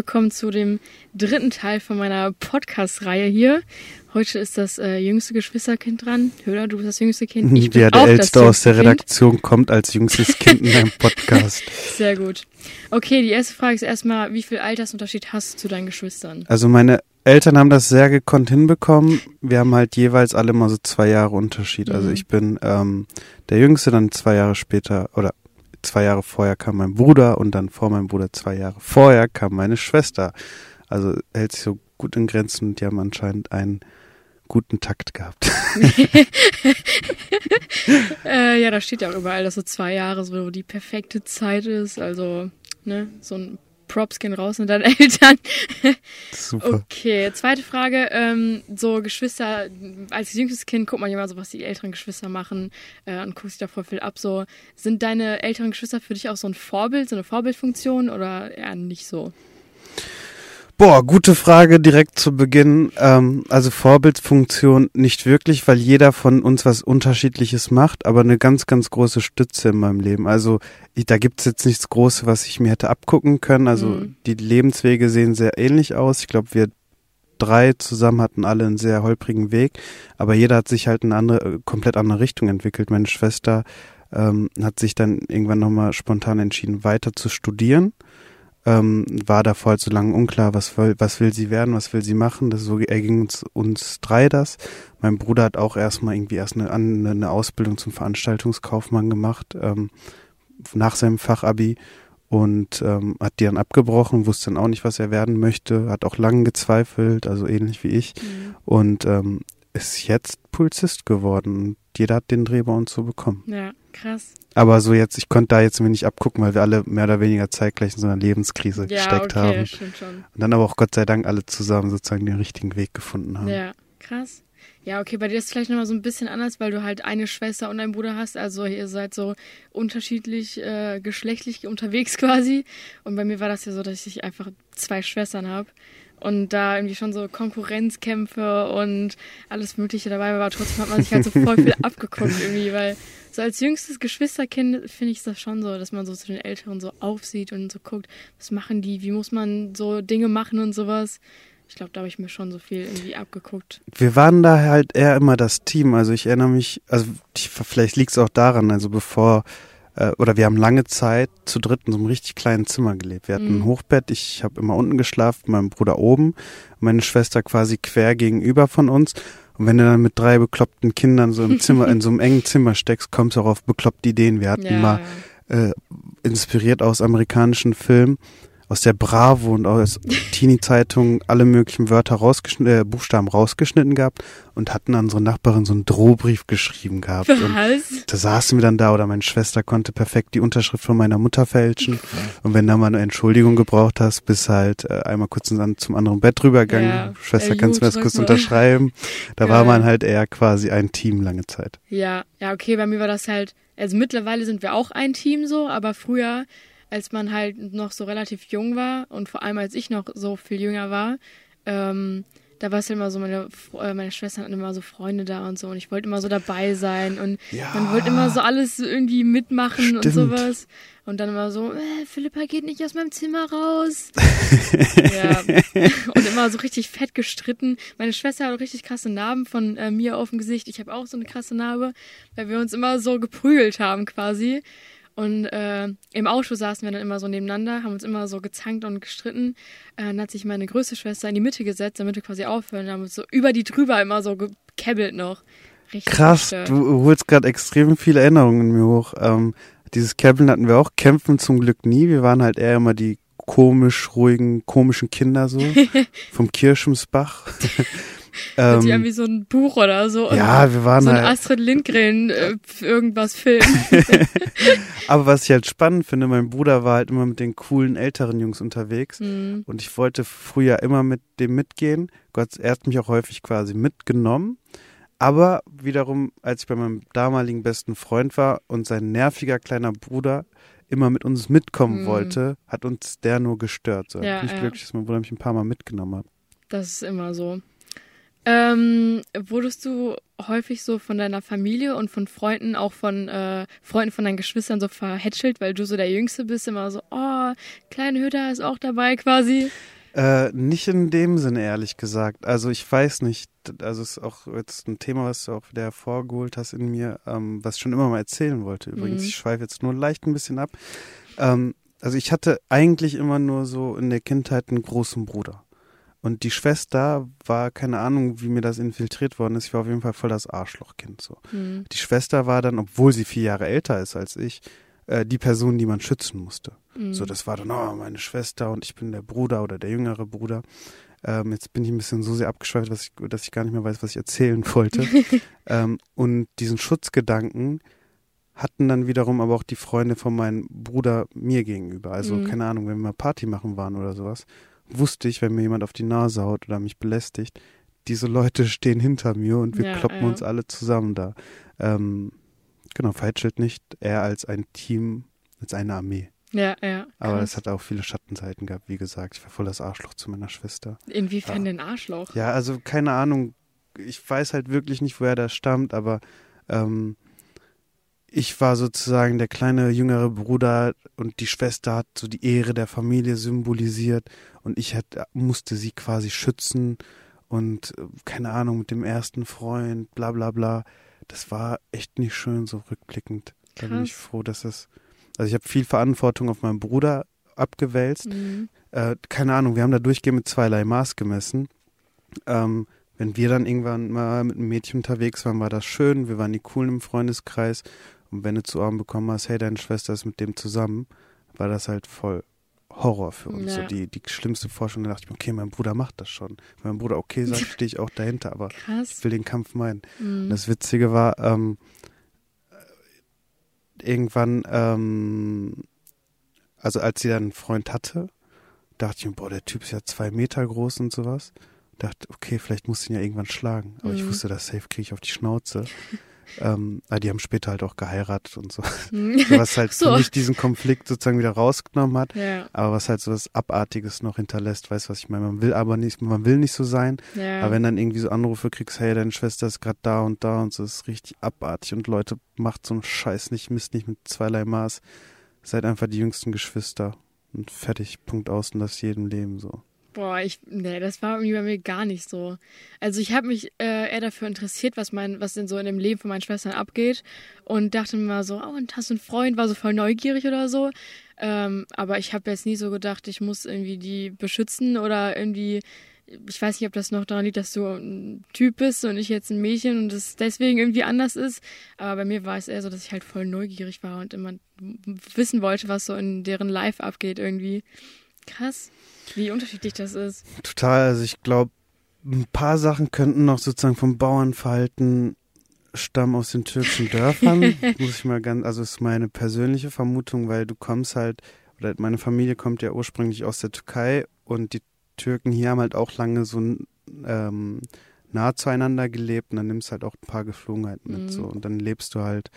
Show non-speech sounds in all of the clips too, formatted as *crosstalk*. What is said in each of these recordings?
Willkommen zu dem dritten Teil von meiner Podcast-Reihe hier. Heute ist das äh, jüngste Geschwisterkind dran. Höhler, du bist das jüngste Kind. Ich bin ja, der Älteste aus der Redaktion kind. kommt als jüngstes Kind in deinem *laughs* Podcast. Sehr gut. Okay, die erste Frage ist erstmal, wie viel Altersunterschied hast du zu deinen Geschwistern? Also meine Eltern haben das sehr gekonnt hinbekommen. Wir haben halt jeweils alle mal so zwei Jahre Unterschied. Also mhm. Also ich bin ähm, der Jüngste, dann zwei Jahre später oder zwei Jahre vorher kam mein Bruder und dann vor meinem Bruder zwei Jahre vorher kam meine Schwester. Also hält sich so gut in Grenzen und die haben anscheinend einen guten Takt gehabt. *laughs* äh, ja, da steht ja auch überall, dass so zwei Jahre so die perfekte Zeit ist. Also, ne, so ein Props gehen raus und deine *laughs* Eltern. Super. Okay, zweite Frage. Ähm, so Geschwister, als jüngstes Kind guckt man ja immer so, was die älteren Geschwister machen äh, und guckt sich da voll viel ab. So, sind deine älteren Geschwister für dich auch so ein Vorbild, so eine Vorbildfunktion oder eher nicht so? Boah, gute Frage direkt zu Beginn. Ähm, also Vorbildfunktion nicht wirklich, weil jeder von uns was Unterschiedliches macht, aber eine ganz, ganz große Stütze in meinem Leben. Also ich, da gibt's jetzt nichts Großes, was ich mir hätte abgucken können. Also mhm. die Lebenswege sehen sehr ähnlich aus. Ich glaube, wir drei zusammen hatten alle einen sehr holprigen Weg, aber jeder hat sich halt eine andere, komplett andere Richtung entwickelt. Meine Schwester ähm, hat sich dann irgendwann nochmal spontan entschieden, weiter zu studieren ähm, war davor halt so lange unklar, was will, was will sie werden, was will sie machen. Das so erging uns, uns drei das. Mein Bruder hat auch erstmal irgendwie erst eine, eine Ausbildung zum Veranstaltungskaufmann gemacht, ähm, nach seinem Fachabi und ähm, hat die dann abgebrochen, wusste dann auch nicht, was er werden möchte, hat auch lange gezweifelt, also ähnlich wie ich. Mhm. Und ähm, ist jetzt Pulsist geworden. Jeder hat den Dreh bei uns so bekommen. Ja, krass. Aber so jetzt, ich konnte da jetzt mir nicht abgucken, weil wir alle mehr oder weniger zeitgleich in so einer Lebenskrise ja, gesteckt okay, haben. Stimmt schon. Und dann aber auch Gott sei Dank alle zusammen sozusagen den richtigen Weg gefunden haben. Ja, krass. Ja, okay, bei dir ist es vielleicht nochmal so ein bisschen anders, weil du halt eine Schwester und einen Bruder hast. Also ihr seid so unterschiedlich äh, geschlechtlich unterwegs *laughs* quasi. Und bei mir war das ja so, dass ich einfach zwei Schwestern habe und da irgendwie schon so Konkurrenzkämpfe und alles Mögliche dabei war. Aber trotzdem hat man sich halt so voll viel *laughs* abgeguckt irgendwie, weil so als jüngstes Geschwisterkind finde ich das schon so, dass man so zu den Älteren so aufsieht und so guckt, was machen die, wie muss man so Dinge machen und sowas. Ich glaube, da habe ich mir schon so viel irgendwie abgeguckt. Wir waren da halt eher immer das Team. Also ich erinnere mich, also vielleicht liegt es auch daran, also bevor äh, oder wir haben lange Zeit zu dritt in so einem richtig kleinen Zimmer gelebt. Wir hatten mhm. ein Hochbett, ich habe immer unten geschlafen, mein Bruder oben, meine Schwester quasi quer gegenüber von uns. Und wenn du dann mit drei bekloppten Kindern so im Zimmer, in so einem *laughs* engen Zimmer steckst, kommst du auch auf bekloppte Ideen. Wir hatten ja, mal äh, inspiriert aus amerikanischen Filmen aus der Bravo und aus *laughs* Teenie-Zeitungen alle möglichen Wörter rausgeschnitten, äh, Buchstaben rausgeschnitten gehabt und hatten an unsere Nachbarin so einen Drohbrief geschrieben gehabt. Was? Und da saßen wir dann da oder meine Schwester konnte perfekt die Unterschrift von meiner Mutter fälschen. Und wenn du mal eine Entschuldigung gebraucht hast, bist halt äh, einmal kurz zum anderen Bett rübergegangen. Ja, Schwester, kannst du mir das kurz unterschreiben? Da ja. war man halt eher quasi ein Team lange Zeit. Ja, ja, okay, bei mir war das halt, also mittlerweile sind wir auch ein Team so, aber früher als man halt noch so relativ jung war und vor allem als ich noch so viel jünger war, ähm, da war es ja immer so, meine, äh, meine Schwestern hatten immer so Freunde da und so und ich wollte immer so dabei sein und ja, man wollte immer so alles irgendwie mitmachen stimmt. und sowas. Und dann immer so, äh, Philippa geht nicht aus meinem Zimmer raus. *laughs* ja. Und immer so richtig fett gestritten. Meine Schwester hat auch richtig krasse Narben von äh, mir auf dem Gesicht. Ich habe auch so eine krasse Narbe, weil wir uns immer so geprügelt haben quasi. Und äh, im Auto saßen wir dann immer so nebeneinander, haben uns immer so gezankt und gestritten. Äh, dann hat sich meine größte Schwester in die Mitte gesetzt, damit wir quasi aufhören. Dann haben uns so über die drüber immer so gekebbelt noch. Richtig Krass, gestört. du holst gerade extrem viele Erinnerungen in mir hoch. Ähm, dieses Kebbeln hatten wir auch, kämpfen zum Glück nie. Wir waren halt eher immer die komisch ruhigen, komischen Kinder so *laughs* vom Kirschensbach. Ähm, die haben wie so ein Buch oder so. Ja, wir waren so ein halt. Astrid Lindgren äh, irgendwas Film. *laughs* Aber was ich halt spannend finde, mein Bruder war halt immer mit den coolen älteren Jungs unterwegs mhm. und ich wollte früher immer mit dem mitgehen. Gott, er hat mich auch häufig quasi mitgenommen. Aber wiederum, als ich bei meinem damaligen besten Freund war und sein nerviger kleiner Bruder immer mit uns mitkommen mhm. wollte, hat uns der nur gestört. So. Ja, bin ich ja. glücklich, dass mein Bruder mich ein paar Mal mitgenommen hat. Das ist immer so. Ähm, wurdest du häufig so von deiner Familie und von Freunden, auch von äh, Freunden von deinen Geschwistern so verhätschelt, weil du so der Jüngste bist, immer so, oh, kleine Hütter ist auch dabei quasi? Äh, nicht in dem Sinne, ehrlich gesagt. Also ich weiß nicht, also es ist auch jetzt ein Thema, was du auch wieder hervorgeholt hast in mir, ähm, was ich schon immer mal erzählen wollte. Übrigens, mhm. ich schweife jetzt nur leicht ein bisschen ab. Ähm, also ich hatte eigentlich immer nur so in der Kindheit einen großen Bruder. Und die Schwester war, keine Ahnung, wie mir das infiltriert worden ist. Ich war auf jeden Fall voll das Arschlochkind. So. Mhm. Die Schwester war dann, obwohl sie vier Jahre älter ist als ich, äh, die Person, die man schützen musste. Mhm. So, das war dann, oh, meine Schwester und ich bin der Bruder oder der jüngere Bruder. Ähm, jetzt bin ich ein bisschen so sehr abgeschweift, dass ich, dass ich gar nicht mehr weiß, was ich erzählen wollte. *laughs* ähm, und diesen Schutzgedanken hatten dann wiederum aber auch die Freunde von meinem Bruder mir gegenüber. Also, mhm. keine Ahnung, wenn wir mal Party machen waren oder sowas wusste ich, wenn mir jemand auf die Nase haut oder mich belästigt, diese Leute stehen hinter mir und wir ja, kloppen ja. uns alle zusammen da. Ähm, genau, Feitschild nicht, eher als ein Team, als eine Armee. Ja, ja. Aber es hat auch viele Schattenseiten gehabt, wie gesagt. Ich war voll das Arschloch zu meiner Schwester. Inwiefern ja. denn Arschloch? Ja, also keine Ahnung. Ich weiß halt wirklich nicht, woher das stammt, aber ähm, ich war sozusagen der kleine jüngere Bruder und die Schwester hat so die Ehre der Familie symbolisiert und ich hat, musste sie quasi schützen und äh, keine Ahnung mit dem ersten Freund, bla bla bla. Das war echt nicht schön, so rückblickend. Da bin ich froh, dass es. Also ich habe viel Verantwortung auf meinen Bruder abgewälzt. Mhm. Äh, keine Ahnung, wir haben da durchgehend mit zweierlei Maß gemessen. Ähm, wenn wir dann irgendwann mal mit einem Mädchen unterwegs waren, war das schön. Wir waren die Coolen im Freundeskreis. Und wenn du zu Ohren bekommen hast, hey, deine Schwester ist mit dem zusammen, war das halt voll Horror für uns. Ja. So die, die schlimmste Vorstellung, da dachte ich mir, okay, mein Bruder macht das schon. Wenn mein Bruder okay sagt, *laughs* stehe ich auch dahinter, aber Krass. ich will den Kampf meinen. Mhm. Das Witzige war, ähm, irgendwann, ähm, also als sie dann einen Freund hatte, dachte ich mir, boah, der Typ ist ja zwei Meter groß und sowas. Dachte, okay, vielleicht muss ich ihn ja irgendwann schlagen. Aber mhm. ich wusste, das safe kriege ich auf die Schnauze. *laughs* Ähm, die haben später halt auch geheiratet und so. *laughs* Mhm. was halt so. für mich diesen Konflikt sozusagen wieder rausgenommen hat. Ja. Aber was halt so was Abartiges noch hinterlässt, weißt du, was ich meine? Man will aber nicht, man will nicht so sein. Ja. Aber wenn dann irgendwie so Anrufe kriegst, hey, deine Schwester ist gerade da und da und so, ist richtig abartig und Leute macht so einen Scheiß nicht, misst nicht mit zweierlei Maß. Seid einfach die jüngsten Geschwister und fertig, Punkt aus und das jedem Leben so. Boah, ich, nee, das war irgendwie bei mir gar nicht so. Also ich habe mich äh, eher dafür interessiert, was mein, was denn so in dem Leben von meinen Schwestern abgeht und dachte mir mal so, oh, und hast du einen Freund, war so voll neugierig oder so. Ähm, aber ich habe jetzt nie so gedacht, ich muss irgendwie die beschützen oder irgendwie, ich weiß nicht, ob das noch daran liegt, dass du ein Typ bist und ich jetzt ein Mädchen und es deswegen irgendwie anders ist. Aber bei mir war es eher so, dass ich halt voll neugierig war und immer wissen wollte, was so in deren Life abgeht irgendwie. Krass. Wie unterschiedlich das ist. Total. Also ich glaube, ein paar Sachen könnten noch sozusagen vom Bauernverhalten stammen aus den türkischen Dörfern. *laughs* Muss ich mal ganz, also ist meine persönliche Vermutung, weil du kommst halt, oder meine Familie kommt ja ursprünglich aus der Türkei und die Türken hier haben halt auch lange so ähm, nah zueinander gelebt und dann nimmst du halt auch ein paar Geflogenheiten mit mhm. so und dann lebst du halt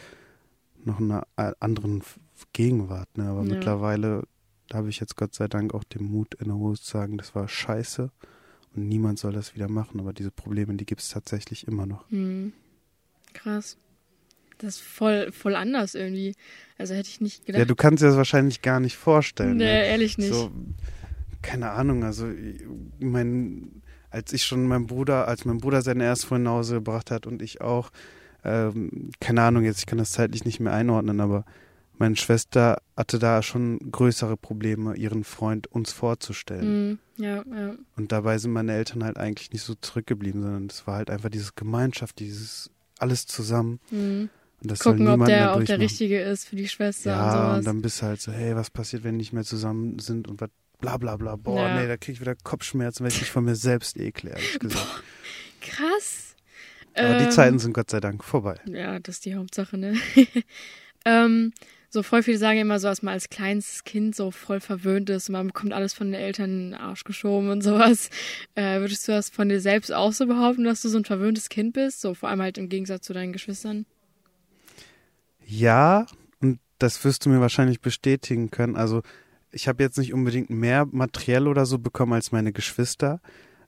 noch in einer äh, anderen Gegenwart, ne? Aber ja. mittlerweile da habe ich jetzt Gott sei Dank auch den Mut in der Hose zu sagen, das war scheiße und niemand soll das wieder machen. Aber diese Probleme, die gibt es tatsächlich immer noch. Mhm. Krass. Das ist voll, voll anders irgendwie. Also hätte ich nicht gedacht. Ja, du kannst dir das wahrscheinlich gar nicht vorstellen. Nee, ne? ehrlich nicht. So, keine Ahnung, also mein, als ich schon mein Bruder, als mein Bruder seine erste Freundin nach Hause gebracht hat und ich auch, ähm, keine Ahnung, jetzt ich kann das zeitlich nicht mehr einordnen, aber meine Schwester hatte da schon größere Probleme, ihren Freund uns vorzustellen. Mm, ja, ja. Und dabei sind meine Eltern halt eigentlich nicht so zurückgeblieben, sondern es war halt einfach diese Gemeinschaft, dieses alles zusammen. Mm. Und das Gucken, soll ob der auch der Richtige ist für die Schwester ja, und sowas. und dann bist du halt so, hey, was passiert, wenn die nicht mehr zusammen sind und was bla bla bla. Boah, ja. nee, da krieg ich wieder Kopfschmerzen, weil ich mich von mir selbst ekle, ehrlich *laughs* gesagt. Boah, krass. Aber ähm, die Zeiten sind Gott sei Dank vorbei. Ja, das ist die Hauptsache, ne? *laughs* ähm, so voll viele sagen immer so, dass man als kleines Kind so voll verwöhnt ist und man bekommt alles von den Eltern in den Arsch geschoben und sowas. *laughs* Äh, würdest du das von dir selbst auch so behaupten, dass du so ein verwöhntes Kind bist? So vor allem halt im Gegensatz zu deinen Geschwistern? Ja, und das wirst du mir wahrscheinlich bestätigen können. Also ich habe jetzt nicht unbedingt mehr materiell oder so bekommen als meine Geschwister.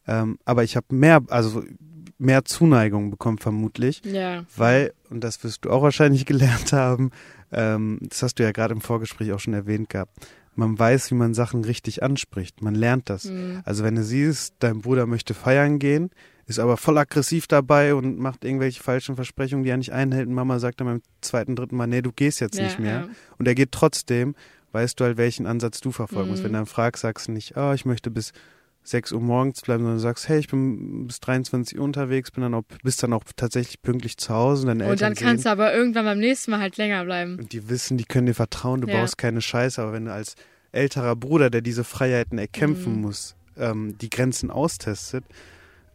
Ähm, aber ich habe mehr, also mehr Zuneigung bekommt vermutlich. Ja. Weil, und das wirst du auch wahrscheinlich *laughs* gelernt haben, ähm, das hast du ja gerade im Vorgespräch auch schon erwähnt gehabt, man weiß, wie man Sachen richtig anspricht. Man lernt das. Mhm. Also wenn du siehst, dein Bruder möchte feiern gehen, ist aber voll aggressiv dabei und macht irgendwelche falschen Versprechungen, die er nicht einhält. Und Mama sagt dann beim zweiten, dritten Mal, nee, du gehst jetzt Ja, nicht mehr. ja. Und er geht trotzdem, weißt du halt, welchen Ansatz du verfolgen musst. Mhm. Wenn du dann fragst, sagst du nicht, oh, ich möchte bis 6 Uhr morgens bleiben, sondern du sagst, hey, ich bin bis 23 Uhr unterwegs, bin dann auch, bist dann auch tatsächlich pünktlich zu Hause und Und dann kannst sehen, du aber irgendwann beim nächsten Mal halt länger bleiben. und die wissen, die können dir vertrauen, du Ja. baust keine Scheiße, aber wenn du als älterer Bruder, der diese Freiheiten erkämpfen Mhm. muss, ähm, die Grenzen austestet,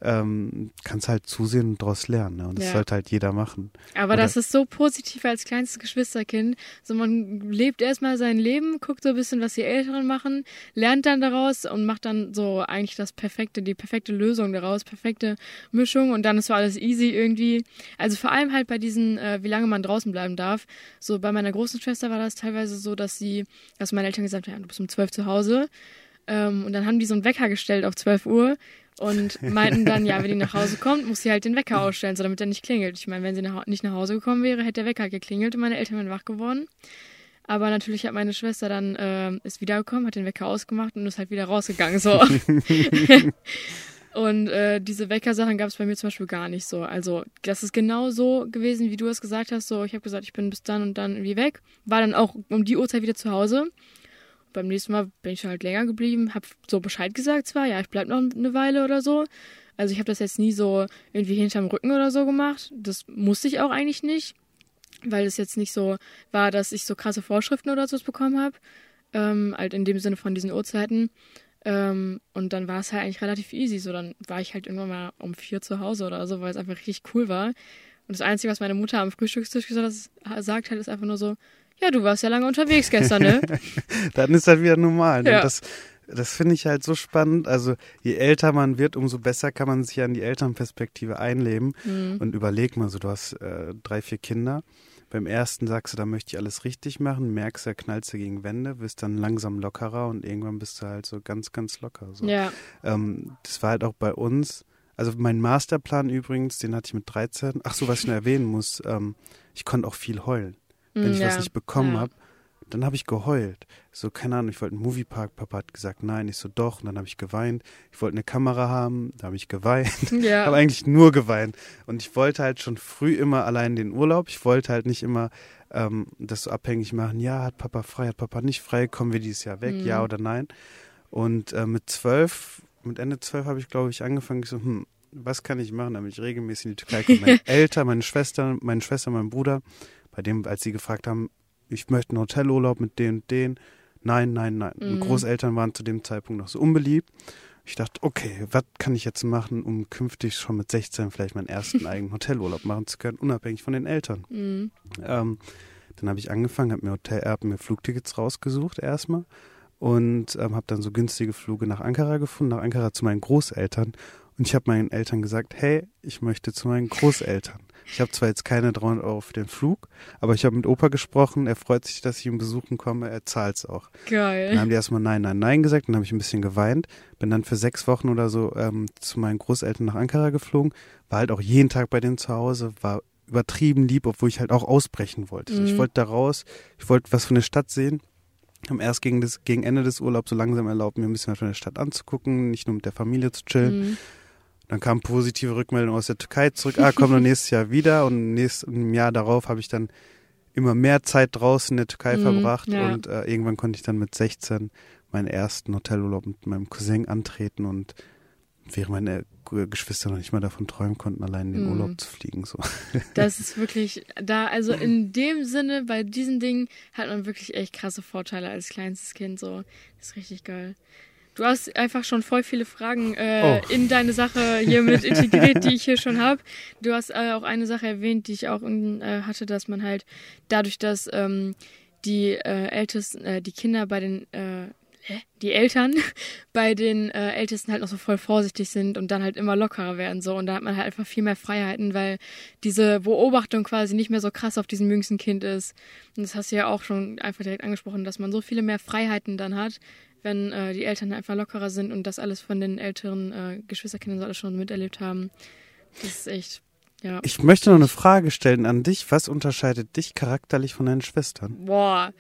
ähm, kannst halt zusehen und daraus lernen. Ne? Und das Ja. sollte halt jeder machen. Aber Oder- das ist so positiv als kleinstes Geschwisterkind. So, man lebt erstmal sein Leben, guckt so ein bisschen, was die Älteren machen, lernt dann daraus und macht dann so eigentlich das perfekte, die perfekte Lösung daraus, perfekte Mischung und dann ist so alles easy irgendwie. Also vor allem halt bei diesen, äh, wie lange man draußen bleiben darf. So bei meiner großen Schwester war das teilweise so, dass sie, dass meine Eltern gesagt haben, du bist um zwölf zu Hause. Ähm, und dann haben die so einen Wecker gestellt auf 12 Uhr und meinten dann, ja, wenn die nach Hause kommt, muss sie halt den Wecker ausstellen, so damit er nicht klingelt. Ich meine, wenn sie nach, nicht nach Hause gekommen wäre, hätte der Wecker geklingelt und meine Eltern wären wach geworden. Aber natürlich hat meine Schwester dann ähm, ist wiedergekommen, hat den Wecker ausgemacht und ist halt wieder rausgegangen. So. *laughs* und äh, diese Weckersachen gab es bei mir zum Beispiel gar nicht so. Also das ist genau so gewesen, wie du es gesagt hast. So, ich habe gesagt, ich bin bis dann und dann irgendwie weg. War dann auch um die Uhrzeit wieder zu Hause. Beim nächsten Mal bin ich halt länger geblieben, habe so Bescheid gesagt zwar, ja, ich bleib noch eine Weile oder so. Also ich habe das jetzt nie so irgendwie hinterm Rücken oder so gemacht. Das musste ich auch eigentlich nicht, weil es jetzt nicht so war, dass ich so krasse Vorschriften oder so bekommen habe. Ähm, halt in dem Sinne von diesen Uhrzeiten. Ähm, und dann war es halt eigentlich relativ easy. So, dann war ich halt irgendwann mal um vier zu Hause oder so, weil es einfach richtig cool war. Und das Einzige, was meine Mutter am Frühstückstisch gesagt hat, gesagt hat, ist einfach nur so, ja, du warst ja lange unterwegs gestern, ne? *laughs* Dann ist das wieder normal. Ne? Ja. Das, das finde ich halt so spannend. Also je älter man wird, umso besser kann man sich an die Elternperspektive einleben. Mhm. Und überleg mal so, du hast äh, drei, vier Kinder. Beim ersten sagst du, da möchte ich alles richtig machen, merkst, da knallst du gegen Wände, wirst dann langsam lockerer und irgendwann bist du halt so ganz, ganz locker. So. Ja, Ähm, das war halt auch bei uns. Also mein Masterplan übrigens, den hatte ich mit 13. Ach so, was ich nur erwähnen muss, ähm, ich konnte auch viel heulen. Wenn ich was ja, nicht bekommen ja. habe, dann habe ich geheult. So, keine Ahnung, ich wollte einen Moviepark, Papa hat gesagt, nein, ich so doch, und dann habe ich geweint. Ich wollte eine Kamera haben, da habe ich geweint. *laughs* ja. habe eigentlich nur geweint. Und ich wollte halt schon früh immer allein den Urlaub. Ich wollte halt nicht immer ähm, das so abhängig machen. Ja, hat Papa frei, hat Papa nicht frei, kommen wir dieses Jahr weg, Mhm. ja oder nein. Und äh, mit zwölf, mit Ende zwölf habe ich, glaube ich, angefangen, ich so, hm, was kann ich machen, damit ich regelmäßig in die Türkei komme? Meine *laughs* Eltern, meine Schwester, meine Schwester, mein Bruder, bei dem, als sie gefragt haben, ich möchte einen Hotelurlaub mit den und den, nein, nein, nein. Mhm. Großeltern waren zu dem Zeitpunkt noch so unbeliebt. Ich dachte, okay, was kann ich jetzt machen, um künftig schon mit 16 vielleicht meinen ersten *laughs* eigenen Hotelurlaub machen zu können, unabhängig von den Eltern. Mhm. Ähm, dann habe ich angefangen, habe mir Hotel, hab mir Flugtickets rausgesucht erstmal und ähm, habe dann so günstige Flüge nach Ankara gefunden, nach Ankara zu meinen Großeltern. Und ich habe meinen Eltern gesagt, hey, ich möchte zu meinen Großeltern. Ich habe zwar jetzt keine 300 Euro für den Flug, aber ich habe mit Opa gesprochen, er freut sich, dass ich ihn besuchen komme, er zahlt's auch. Dann Geil. haben die erstmal Nein, Nein, Nein gesagt, dann habe ich ein bisschen geweint, bin dann für sechs Wochen oder so ähm, zu meinen Großeltern nach Ankara geflogen, war halt auch jeden Tag bei denen zu Hause, war übertrieben lieb, obwohl ich halt auch ausbrechen wollte. So, Ich Mhm. wollte da raus, ich wollte was von der Stadt sehen. Haben erst gegen, das, gegen Ende des Urlaubs so langsam erlaubt, mir ein bisschen was von der Stadt anzugucken, nicht nur mit der Familie zu chillen. Mhm. Dann kam positive Rückmeldung aus der Türkei zurück, ah, komm doch nächstes Jahr wieder. Und im Jahr darauf habe ich dann immer mehr Zeit draußen in der Türkei Mhm, verbracht. ja. Und äh, irgendwann konnte ich dann mit 16 meinen ersten Hotelurlaub mit meinem Cousin antreten und während meine Geschwister noch nicht mal davon träumen konnten, allein in den Mhm. Urlaub zu fliegen. So. *laughs* Das ist wirklich da, also in dem Sinne, bei diesen Dingen hat man wirklich echt krasse Vorteile als kleinstes Kind. So, das ist richtig geil. Du hast einfach schon voll viele Fragen äh, Oh. in deine Sache hier mit *laughs* integriert, die ich hier schon habe. Du hast äh, auch eine Sache erwähnt, die ich auch äh, hatte, dass man halt dadurch, dass ähm, die äh, Ältesten, äh, die Kinder bei den äh, die Eltern *laughs* bei den äh, Ältesten halt noch so voll vorsichtig sind und dann halt immer lockerer werden so und da hat man halt einfach viel mehr Freiheiten, weil diese Beobachtung quasi nicht mehr so krass auf diesem jüngsten Kind ist. Und das hast du ja auch schon einfach direkt angesprochen, dass man so viele mehr Freiheiten dann hat, wenn äh, die Eltern einfach lockerer sind und das alles von den älteren äh, Geschwisterkindern so alles schon miterlebt haben. Das ist echt, ja. Ich möchte noch eine Frage stellen an dich. Was unterscheidet dich charakterlich von deinen Schwestern? Boah,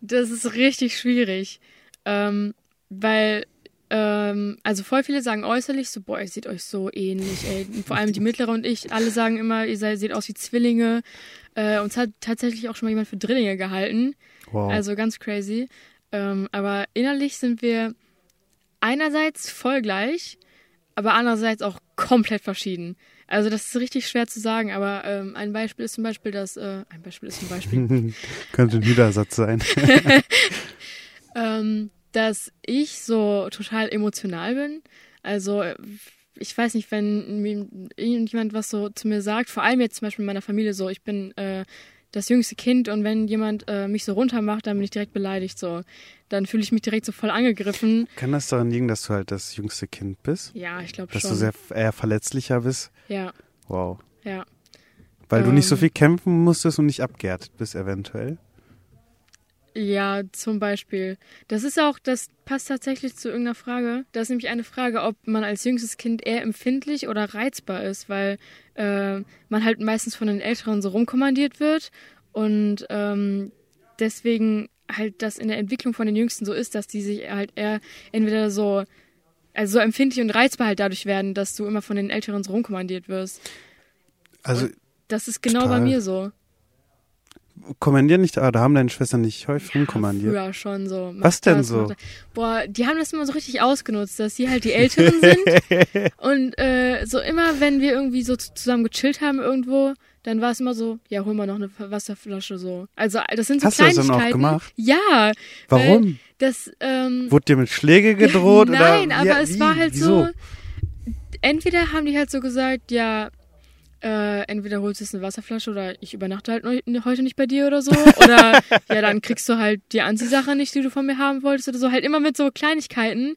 das ist richtig schwierig. Ähm, weil, ähm, also voll viele sagen äußerlich so, boah, ihr seht euch so ähnlich, ey. Vor allem die Mittlere und ich, alle sagen immer, ihr seid, seht aus wie Zwillinge. Äh, uns hat tatsächlich auch schon mal jemand für Drillinge gehalten. Wow. Also ganz crazy. Ähm, aber innerlich sind wir einerseits voll gleich, aber andererseits auch komplett verschieden. Also das ist richtig schwer zu sagen, aber ähm, ein Beispiel ist zum Beispiel das, äh, ein Beispiel ist zum Beispiel, *laughs* Könnte ein Niedersatz sein. *laughs* ähm, dass ich so total emotional bin. Also äh, ich weiß nicht, wenn irgendjemand was so zu mir sagt, vor allem jetzt zum Beispiel in meiner Familie so, ich bin äh, das jüngste Kind und wenn jemand äh, mich so runtermacht, dann bin ich direkt beleidigt so. Dann fühle ich mich direkt so voll angegriffen. Kann das daran liegen, dass du halt das jüngste Kind bist? Ja, ich glaube Dass schon. du sehr eher verletzlicher bist? ja, Wow. ja. Weil du nicht so Ähm. viel kämpfen musstest und nicht abgehärtet bist, eventuell. Ja, zum Beispiel. Das ist auch, das passt tatsächlich zu irgendeiner Frage. Das ist nämlich eine Frage, ob man als jüngstes Kind eher empfindlich oder reizbar ist, weil äh, man halt meistens von den Älteren so rumkommandiert wird und ähm, deswegen halt das in der Entwicklung von den Jüngsten so ist, dass die sich halt eher entweder so, also so empfindlich und reizbar halt dadurch werden, dass du immer von den Älteren so rumkommandiert wirst. Also Das ist genau Total. bei mir so. Kommandieren nicht, aber da haben deine Schwestern nicht häufig Ja, rumkommandiert. Früher schon so. Was denn so? mach das. Boah, die haben das immer so richtig ausgenutzt, dass sie halt die Älteren sind. *laughs* und äh, so immer, wenn wir irgendwie so zu- zusammen gechillt haben irgendwo, dann war es immer so, ja, hol mal noch eine Wasserflasche so. Also das sind so Hast du das dann Kleinigkeiten. auch gemacht? Ja. Warum? Das, ähm, Wurde dir mit Schläge gedroht? *laughs* Nein, oder? aber Ja, es wie? war halt Wieso? so. Entweder haben die halt so gesagt, ja, äh, entweder holst du jetzt eine Wasserflasche oder ich übernachte halt neu- heute nicht bei dir oder so. Oder ja, dann kriegst du halt die Anziehsache nicht, die du von mir haben wolltest oder so. Halt immer mit so Kleinigkeiten,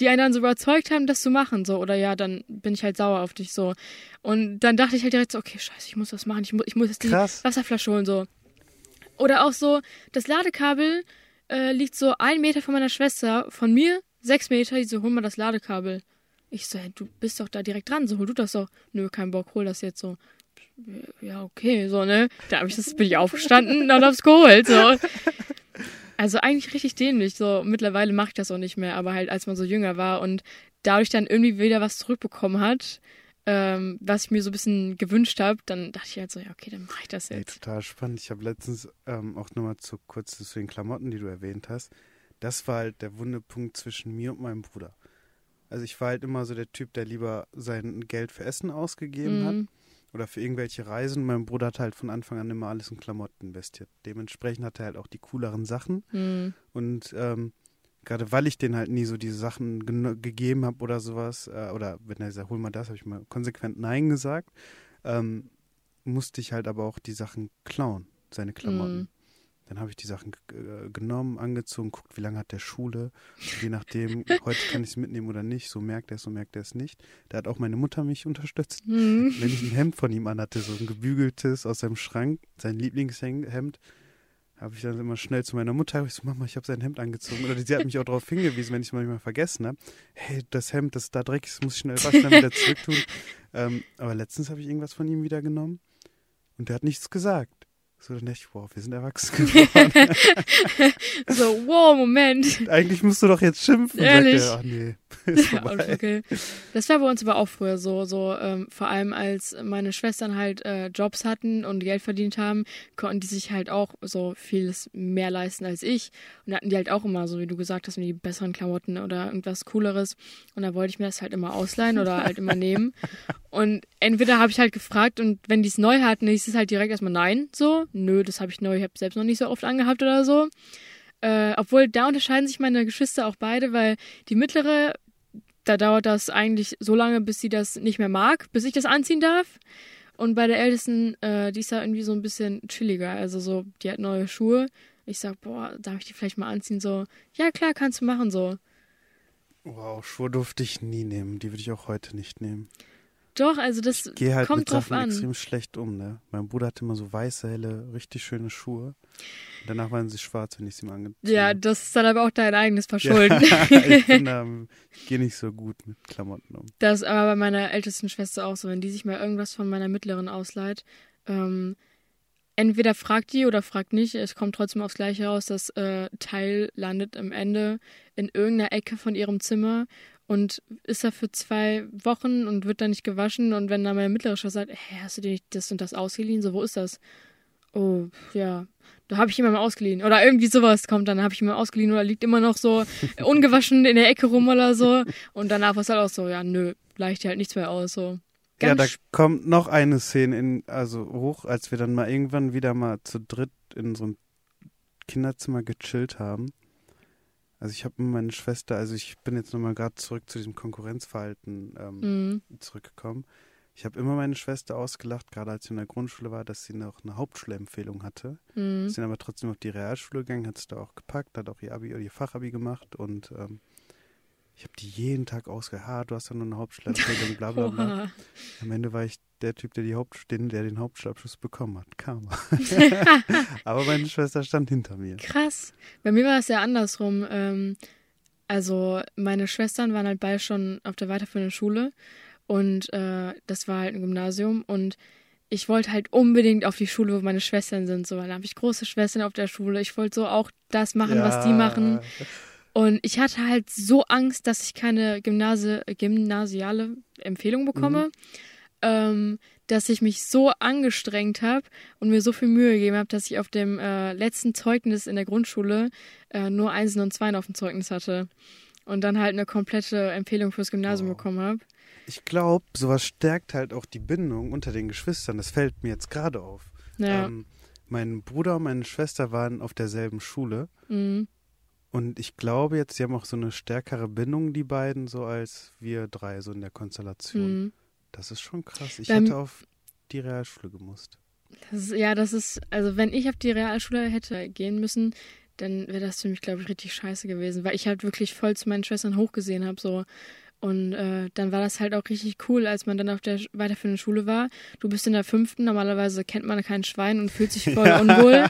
die einen dann so überzeugt haben, das zu machen. So, oder ja, dann bin ich halt sauer auf dich so. Und dann dachte ich halt direkt so, okay, scheiße, ich muss das machen. Ich, mu ich muss jetzt die Krass. Wasserflasche holen so. Oder auch so, das Ladekabel äh, liegt so ein Meter von meiner Schwester, von mir sechs Meter, die so, hol mal das Ladekabel. Ich so, hey, du bist doch da direkt dran, so hol du das doch. Nö, kein Bock, hol das jetzt so. Ja, okay, so, ne? Da hab ich das, bin ich aufgestanden und hab's geholt, so. Also eigentlich richtig dämlich, so. Mittlerweile mache ich das auch nicht mehr, aber halt als man so jünger war und dadurch dann irgendwie wieder was zurückbekommen hat, ähm, was ich mir so ein bisschen gewünscht habe, dann dachte ich halt so, ja, okay, dann mache ich das Ey, jetzt. total spannend. Ich habe letztens ähm, auch nochmal zu kurz zu den Klamotten, die du erwähnt hast. Das war halt der Wundepunkt zwischen mir und meinem Bruder. Also ich war halt immer so der Typ, der lieber sein Geld für Essen ausgegeben hat Mhm. oder für irgendwelche Reisen. Mein Bruder hat halt von Anfang an immer alles in Klamotten investiert. Dementsprechend hat er halt auch die cooleren Sachen. Mhm. Und ähm, gerade weil ich den halt nie so diese Sachen geno- gegeben habe oder sowas, äh, oder wenn er sagt, hol mal das, habe ich mal konsequent Nein gesagt, ähm, musste ich halt aber auch die Sachen klauen, seine Klamotten. Mhm. Dann habe ich die Sachen äh, genommen, angezogen, guckt, wie lange hat der Schule. Und je nachdem, *laughs* heute kann ich es mitnehmen oder nicht, so merkt er es, so merkt er es nicht. Da hat auch meine Mutter mich unterstützt. Mhm. Wenn ich ein Hemd von ihm anhatte, so ein gebügeltes aus seinem Schrank, sein Lieblingshemd, habe ich dann immer schnell zu meiner Mutter, ich so, Mama, ich habe sein Hemd angezogen. Oder sie hat mich auch darauf hingewiesen, wenn ich es manchmal vergessen habe. Hey, das Hemd, das ist da dreckig, das muss ich schnell waschen, dann wieder zurücktun. *laughs* ähm, aber letztens habe ich irgendwas von ihm wieder genommen und der hat nichts gesagt. So, dann dachte ich, wow, wir sind erwachsen *laughs* geworden. *laughs* So, wow, Moment. *laughs* Eigentlich musst du doch jetzt schimpfen. Ehrlich? Sagt er, ach nee, ist vorbei. okay. Das war bei uns aber auch früher so, so ähm, vor allem als meine Schwestern halt äh, Jobs hatten und Geld verdient haben, konnten die sich halt auch so vieles mehr leisten als ich und da hatten die halt auch immer so, wie du gesagt hast, die besseren Klamotten oder irgendwas Cooleres und da wollte ich mir das halt immer ausleihen oder halt immer nehmen und entweder habe ich halt gefragt und wenn die es neu hatten, hieß es halt direkt erstmal nein, so, nö, das habe ich neu, ich habe selbst noch nicht so oft angehabt oder so. Äh, obwohl da unterscheiden sich meine Geschwister auch beide, weil die mittlere, da dauert das eigentlich so lange, bis sie das nicht mehr mag, bis ich das anziehen darf. Und bei der ältesten, äh, die ist da irgendwie so ein bisschen chilliger. Also so, die hat neue Schuhe. Ich sag, boah, darf ich die vielleicht mal anziehen? So, ja klar, kannst du machen so. Wow, Schuhe durfte ich nie nehmen. Die würde ich auch heute nicht nehmen. Doch, also das Ich gehe halt kommt mit drauf Sachen an. extrem schlecht um, ne? Mein Bruder hatte immer so weiße, helle, richtig schöne Schuhe. Und danach waren sie schwarz, wenn ich sie mal angezogen Ja, habe. das ist dann aber auch dein eigenes Verschulden. Ja, *laughs* ich, bin da, gehe nicht so gut mit Klamotten um. Das ist aber bei meiner ältesten Schwester auch so, wenn die sich mal irgendwas von meiner mittleren ausleiht, ähm, entweder fragt die oder fragt nicht, es kommt trotzdem aufs Gleiche raus, das äh, Teil landet am Ende in irgendeiner Ecke von ihrem Zimmer und ist da für zwei Wochen und wird dann nicht gewaschen und wenn dann meine mittlere Schwester sagt, hey, hast du dir nicht das und das ausgeliehen, so, wo ist das? Oh, ja, da habe ich ihn mal ausgeliehen. Oder irgendwie sowas kommt dann, habe ich ihn mal ausgeliehen oder liegt immer noch so *laughs* ungewaschen in der Ecke rum oder so. Und danach war es halt auch so, ja, nö, leicht halt nichts mehr aus, so. Ganz ja, da kommt noch eine Szene in, also hoch, als wir dann mal irgendwann wieder mal zu dritt in so einem Kinderzimmer gechillt haben. Also ich habe meine Schwester, also ich bin jetzt nochmal gerade zurück zu diesem Konkurrenzverhalten ähm, mhm. zurückgekommen. Ich habe immer meine Schwester ausgelacht, gerade als sie in der Grundschule war, dass sie noch eine Hauptschulempfehlung hatte. Mhm. Ist dann aber trotzdem auf die Realschule gegangen, hat es da auch gepackt, hat auch ihr Abi oder ihr Fachabi gemacht und ähm, ich habe die jeden Tag ausgelacht. Ha, du hast ja nur eine Hauptschulempfehlung, *laughs* bla bla bla. Am Ende war ich der Typ, der, die Haupt, den, der den Hauptschulabschluss bekommen hat. Karma. *laughs* aber meine Schwester stand hinter mir. Krass. Bei mir war es ja andersrum. Ähm, also meine Schwestern waren halt beide schon auf der weiterführenden Schule und äh, das war halt ein Gymnasium und ich wollte halt unbedingt auf die Schule, wo meine Schwestern sind. So, da habe ich große Schwestern auf der Schule. Ich wollte so auch das machen, ja. was die machen. Und ich hatte halt so Angst, dass ich keine Gymnasi gymnasiale Empfehlung bekomme, mhm. ähm, dass ich mich so angestrengt habe und mir so viel Mühe gegeben habe, dass ich auf dem äh, letzten Zeugnis in der Grundschule äh, nur Einsen und Zweien auf dem Zeugnis hatte. Und dann halt eine komplette Empfehlung fürs Gymnasium wow. bekommen habe. Ich glaube, sowas stärkt halt auch die Bindung unter den Geschwistern. Das fällt mir jetzt gerade auf. Ja. Ähm, mein Bruder und meine Schwester waren auf derselben Schule. Mhm. Und ich glaube jetzt, sie haben auch so eine stärkere Bindung, die beiden, so als wir drei, so in der Konstellation. Mhm. Das ist schon krass. Ich Beim, hätte auf die Realschule gemusst. Das ist, ja, das ist, also wenn ich auf die Realschule hätte gehen müssen, dann wäre das für mich, glaube ich, richtig scheiße gewesen, weil ich halt wirklich voll zu meinen Schwestern hochgesehen habe, so und äh, dann war das halt auch richtig cool, als man dann auf der weiterführenden Schule war. Du bist in der fünften, normalerweise kennt man kein Schwein und fühlt sich voll *laughs* unwohl.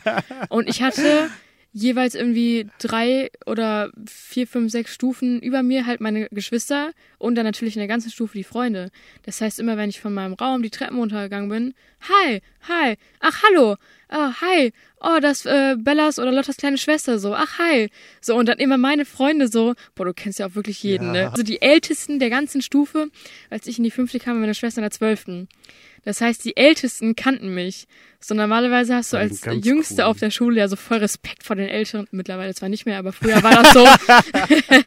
Und ich hatte jeweils irgendwie drei oder vier, fünf, sechs Stufen über mir halt meine Geschwister und dann natürlich in der ganzen Stufe die Freunde. Das heißt, immer wenn ich von meinem Raum die Treppen runtergegangen bin, hi, hi, ach hallo, oh, hi, oh, das äh, Bellas oder Lottas kleine Schwester so, ach hi. So, und dann immer meine Freunde so, boah, du kennst ja auch wirklich jeden, ne? ja. ne? Also die ältesten der ganzen Stufe, als ich in die fünfte kam, meine Schwester in der zwölften. Das heißt, die Ältesten kannten mich. So normalerweise hast du als Jüngste cool. auf der Schule ja so voll Respekt vor den Älteren. Mittlerweile zwar nicht mehr, aber früher war das so. *laughs*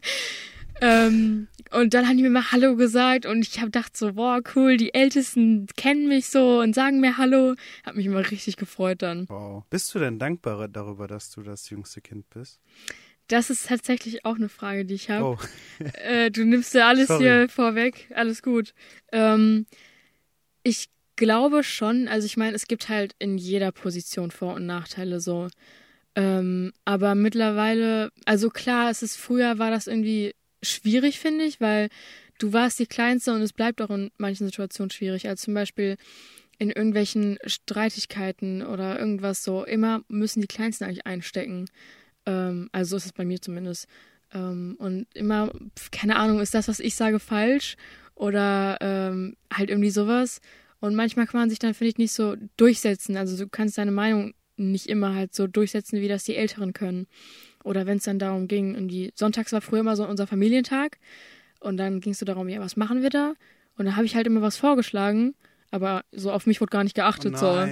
ähm, und dann haben die mir mal Hallo gesagt und ich habe gedacht so, boah, cool, die Ältesten kennen mich so und sagen mir Hallo. Hab mich immer richtig gefreut dann. Wow. Bist du denn dankbar darüber, dass du das jüngste Kind bist? Das ist tatsächlich auch eine Frage, die ich habe. Oh. äh, du nimmst ja alles Sorry. hier vorweg, alles gut. Ähm, ich glaube schon, also ich meine, es gibt halt in jeder Position Vor- und Nachteile so. Ähm, aber mittlerweile, also klar, es ist früher war das irgendwie schwierig, finde ich, weil du warst die Kleinste und es bleibt auch in manchen Situationen schwierig. Also zum Beispiel in irgendwelchen Streitigkeiten oder irgendwas so. Immer müssen die Kleinsten eigentlich einstecken. Ähm, also so ist es bei mir zumindest. Ähm, und immer, keine Ahnung, ist das, was ich sage, falsch? Oder ähm, halt irgendwie sowas. Und manchmal kann man sich dann, finde ich, nicht so durchsetzen. Also du kannst deine Meinung nicht immer halt so durchsetzen, wie das die Älteren können. Oder wenn es dann darum ging, irgendwie, sonntags war früher immer so unser Familientag. Und dann ging es so darum, ja, was machen wir da? Und da habe ich halt immer was vorgeschlagen, aber so auf mich wurde gar nicht geachtet. Oh so.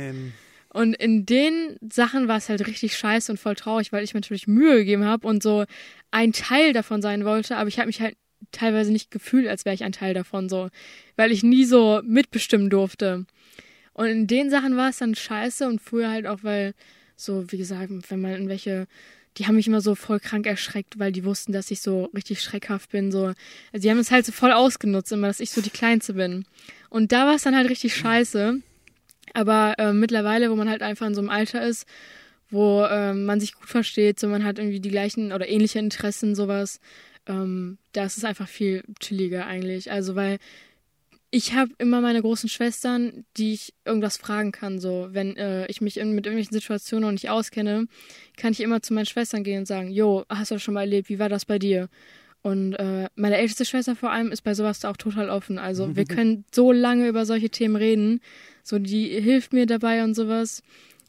Und in den Sachen war es halt richtig scheiße und voll traurig, weil ich mir natürlich Mühe gegeben habe und so ein Teil davon sein wollte, aber ich habe mich halt teilweise nicht gefühlt, als wäre ich ein Teil davon, so, weil ich nie so mitbestimmen durfte. Und in den Sachen war es dann scheiße und früher halt auch, weil so, wie gesagt, wenn man in welche, die haben mich immer so voll krank erschreckt, weil die wussten, dass ich so richtig schreckhaft bin, so. Also die haben es halt so voll ausgenutzt, immer, dass ich so die Kleinste bin. Und da war es dann halt richtig scheiße. Aber äh, mittlerweile, wo man halt einfach in so einem Alter ist, wo äh, man sich gut versteht, so man hat irgendwie die gleichen oder ähnliche Interessen, sowas, ähm, da ist es einfach viel chilliger eigentlich. Also, weil ich habe immer meine großen Schwestern, die ich irgendwas fragen kann. So, wenn äh, ich mich in, mit irgendwelchen Situationen noch nicht auskenne, kann ich immer zu meinen Schwestern gehen und sagen: Jo, hast du das schon mal erlebt? Wie war das bei dir? Und äh, meine älteste Schwester vor allem ist bei sowas auch total offen. Also *laughs* wir können so lange über solche Themen reden. So, die hilft mir dabei und sowas.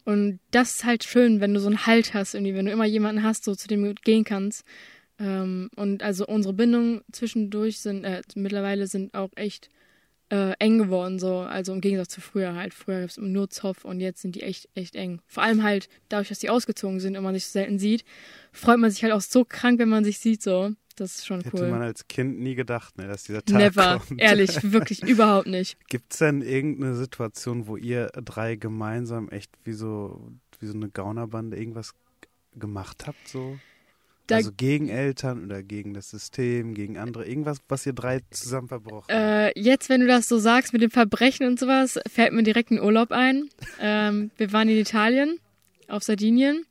Und das ist halt schön, wenn du so einen Halt hast, irgendwie, wenn du immer jemanden hast, so zu dem du gehen kannst. Ähm, und also unsere Bindungen zwischendurch sind, äh, mittlerweile sind auch echt äh, eng geworden, so. Also im Gegensatz zu früher halt. Früher gab es nur Zoff und jetzt sind die echt, echt eng. Vor allem halt dadurch, dass die ausgezogen sind und man sich so selten sieht, freut man sich halt auch so krank, wenn man sich sieht, so. Das ist schon Hätte cool. man als Kind nie gedacht, ne, dass dieser Tag Never. kommt. Ehrlich, *laughs* wirklich überhaupt nicht. Gibt es denn irgendeine Situation, wo ihr drei gemeinsam echt wie so, wie so eine Gaunerbande irgendwas gemacht habt, so? Also gegen Eltern oder gegen das System, gegen andere, irgendwas, was ihr drei zusammen verbrochen habt? Äh, jetzt, wenn du das so sagst mit dem Verbrechen und sowas, fällt mir direkt ein Urlaub ein. Ähm, wir waren in Italien, auf Sardinien.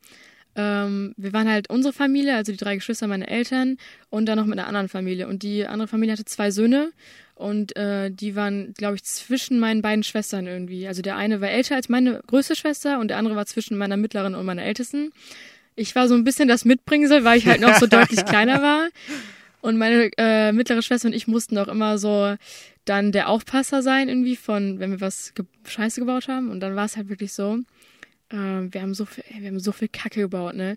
Ähm, wir waren halt unsere Familie, also die drei Geschwister, meine Eltern und dann noch mit einer anderen Familie. Und die andere Familie hatte zwei Söhne und äh, die waren, glaube ich, zwischen meinen beiden Schwestern irgendwie. Also der eine war älter als meine größte Schwester und der andere war zwischen meiner mittleren und meiner ältesten. Ich war so ein bisschen das Mitbringsel, weil ich halt noch so *laughs* deutlich kleiner war. Und meine äh, mittlere Schwester und ich mussten auch immer so dann der Aufpasser sein, irgendwie von, wenn wir was ge Scheiße gebaut haben. Und dann war es halt wirklich so, äh, wir haben so viel, wir haben so viel Kacke gebaut, ne?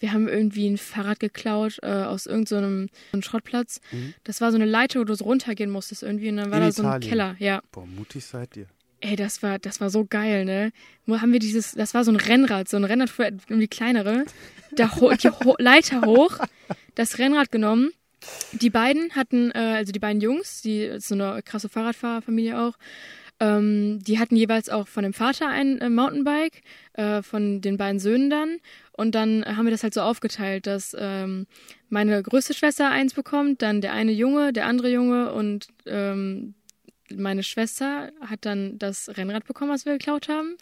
Wir haben irgendwie ein Fahrrad geklaut äh, aus irgendeinem so Schrottplatz. Mhm. Das war so eine Leiter, wo du so runtergehen musstest irgendwie. Und dann war In da so ein Italien? Keller, ja. Boah, mutig seid ihr. Ey, das war, das war so geil, ne? Wo haben wir dieses, das war so ein Rennrad, so ein Rennrad für irgendwie kleinere. Da ho die ho Leiter hoch, das Rennrad genommen. Die beiden hatten, äh, also die beiden Jungs, die so eine krasse Fahrradfahrerfamilie auch, ähm, die hatten jeweils auch von dem Vater ein äh, Mountainbike, äh, von den beiden Söhnen dann. Und dann haben wir das halt so aufgeteilt, dass ähm, meine größte Schwester eins bekommt, dann der eine Junge, der andere Junge und ähm, meine Schwester hat dann das Rennrad bekommen, was wir geklaut haben.